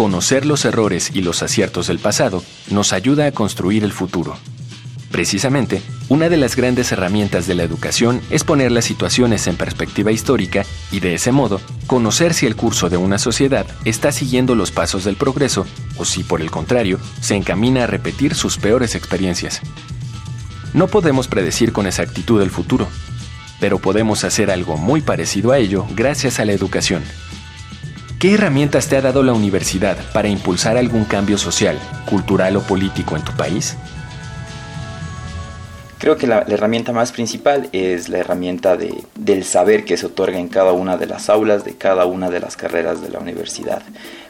Conocer los errores y los aciertos del pasado nos ayuda a construir el futuro. Precisamente, una de las grandes herramientas de la educación es poner las situaciones en perspectiva histórica y de ese modo conocer si el curso de una sociedad está siguiendo los pasos del progreso o si por el contrario se encamina a repetir sus peores experiencias. No podemos predecir con exactitud el futuro, pero podemos hacer algo muy parecido a ello gracias a la educación. ¿Qué herramientas te ha dado la universidad para impulsar algún cambio social, cultural o político en tu país? Creo que la, herramienta más principal es la herramienta de, del saber que se otorga en cada una de las aulas, de cada una de las carreras de la universidad.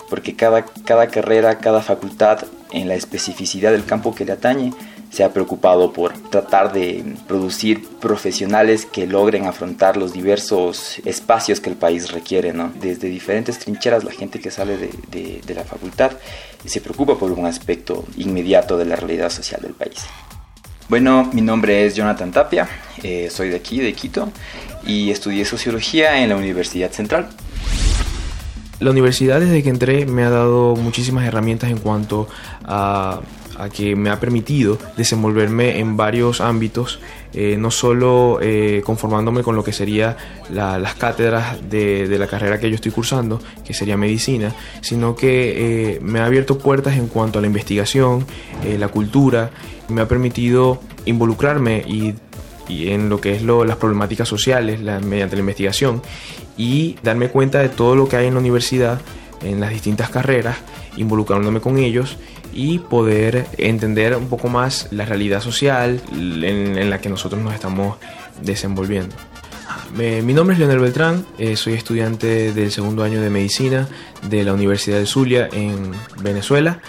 Porque cada, cada carrera, cada facultad, en la especificidad del campo que le atañe, se ha preocupado por tratar de producir profesionales que logren afrontar los diversos espacios que el país requiere, ¿no? Desde diferentes trincheras la gente que sale de, de, la facultad se preocupa por un aspecto inmediato de la realidad social del país. Bueno, mi nombre es Jonathan Tapia, eh, soy de aquí, de Quito, y estudié sociología en la Universidad Central. La universidad desde que entré me ha dado muchísimas herramientas en cuanto a a que me ha permitido desenvolverme en varios ámbitos, eh, no solo eh, conformándome con lo que sería las cátedras de, la carrera que yo estoy cursando, que sería medicina, sino que eh, me ha abierto puertas en cuanto a la investigación, la cultura, me ha permitido involucrarme y, en lo que es las problemáticas sociales mediante la investigación y darme cuenta de todo lo que hay en la universidad, en las distintas carreras, involucrándome con ellos y poder entender un poco más la realidad social en, la que nosotros nos estamos desenvolviendo. mi nombre es Leonel Beltrán, eh, soy estudiante del segundo año de medicina de la Universidad de Zulia en Venezuela.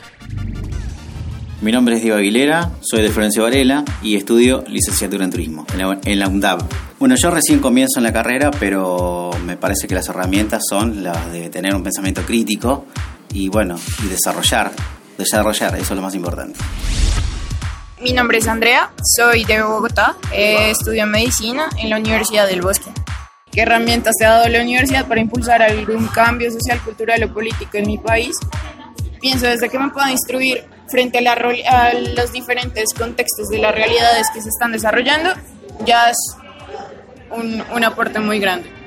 Mi nombre es Diego Aguilera, soy de Florencio Varela y estudio licenciatura en turismo en en la UNDAB. Bueno, yo recién comienzo en la carrera, pero me parece que las herramientas son las de tener un pensamiento crítico y bueno, y desarrollar desarrollar, eso es lo más importante. Mi nombre es Andrea, soy de Bogotá, eh, estudio medicina en la Universidad del Bosque. ¿Qué herramientas te ha dado la universidad para impulsar algún cambio social, cultural o político en mi país? Pienso desde que me puedo instruir frente a, a los diferentes contextos de las realidades que se están desarrollando, ya es un, un aporte muy grande.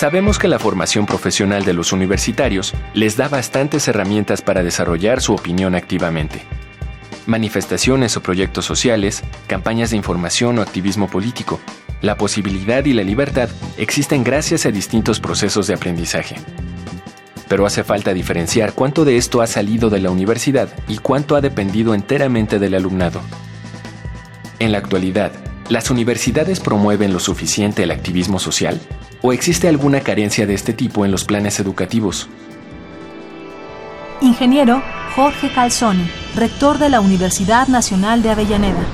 Sabemos que la formación profesional de los universitarios les da bastantes herramientas para desarrollar su opinión activamente. Manifestaciones o proyectos sociales, campañas de información o activismo político. La posibilidad y la libertad existen gracias a distintos procesos de aprendizaje. Pero hace falta diferenciar cuánto de esto ha salido de la universidad y cuánto ha dependido enteramente del alumnado. En la actualidad, ¿las universidades promueven lo suficiente el activismo social? ¿O existe alguna carencia de este tipo en los planes educativos? Ingeniero Jorge Calzoni, rector de la Universidad Nacional de Avellaneda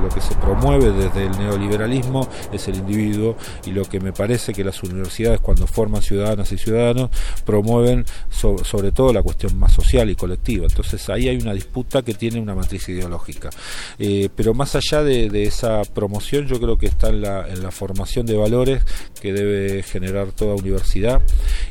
lo que se promueve desde el neoliberalismo es el individuo y lo que me parece que las universidades cuando forman ciudadanas y ciudadanos promueven sobre todo la cuestión más social y colectiva. Entonces ahí hay una disputa que tiene una matriz ideológica. Eh, pero más allá de, esa promoción yo creo que está en la, formación de valores que debe generar toda universidad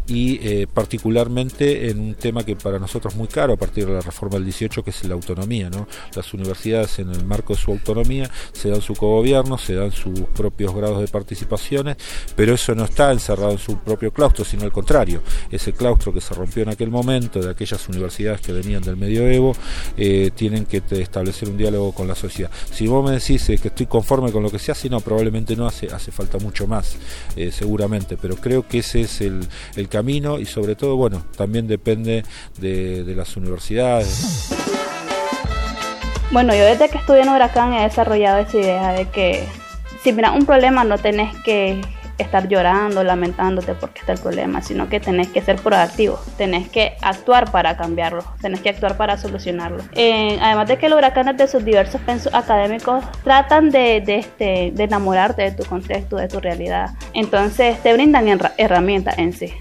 y eh, particularmente en un tema que para nosotros es muy caro a partir de la reforma del 18 que es la autonomía. ¿no? Las universidades en el marco de su autonomía se dan su cogobierno, se dan sus propios grados de participaciones, pero eso no está encerrado en su propio claustro, sino al contrario, ese claustro que se rompió en aquel momento de aquellas universidades que venían del medioevo, eh, tienen que establecer un diálogo con la sociedad. Si vos me decís eh, que estoy conforme con lo que se hace, no, probablemente no hace, hace falta mucho más, eh, seguramente, pero creo que ese es el, camino y sobre todo, bueno, también depende de, de las universidades. Bueno, yo desde que estudié en Huracán he desarrollado esa idea de que si mira un problema no tenés que estar llorando, lamentándote porque está el problema, sino que tenés que ser proactivo, tenés que actuar para cambiarlo, tenés que actuar para solucionarlo. Eh, además de que los huracanes de sus diversos pensos académicos tratan de, este, de enamorarte de tu contexto, de tu realidad. Entonces te brindan herramientas en sí.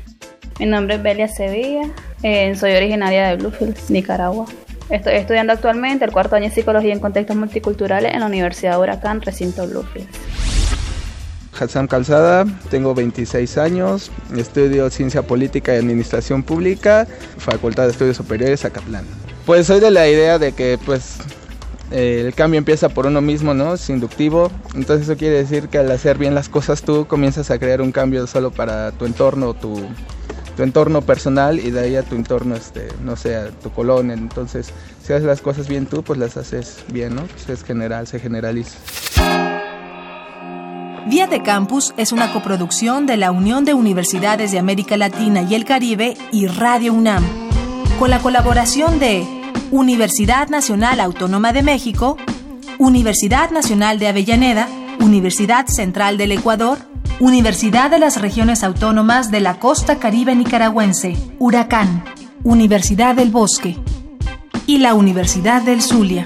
Mi nombre es Belia Sevilla, eh, soy originaria de Bluefield, Nicaragua. Estoy estudiando actualmente el cuarto año de Psicología en Contextos Multiculturales en la Universidad Huracán, recinto Bluefield. Hassan Calzada, tengo 26 años, estudio Ciencia Política y Administración Pública, Facultad de Estudios Superiores, Acatlán. Pues soy de la idea de que pues el cambio empieza por uno mismo, ¿no? Es inductivo. Entonces eso quiere decir que al hacer bien las cosas tú comienzas a crear un cambio solo para tu entorno, tu, tu entorno personal y de ahí a tu entorno, este, no sé, tu colonia. Entonces, si haces las cosas bien tú, pues las haces bien, ¿no? Pues es general, se generaliza. Vía de Campus es una coproducción de la Unión de Universidades de América Latina y el Caribe y Radio UNAM, con la colaboración de Universidad Nacional Autónoma de México, Universidad Nacional de Avellaneda, Universidad Central del Ecuador, Universidad de las Regiones Autónomas de la Costa Caribe Nicaragüense, Huracán, Universidad del Bosque y la Universidad del Zulia.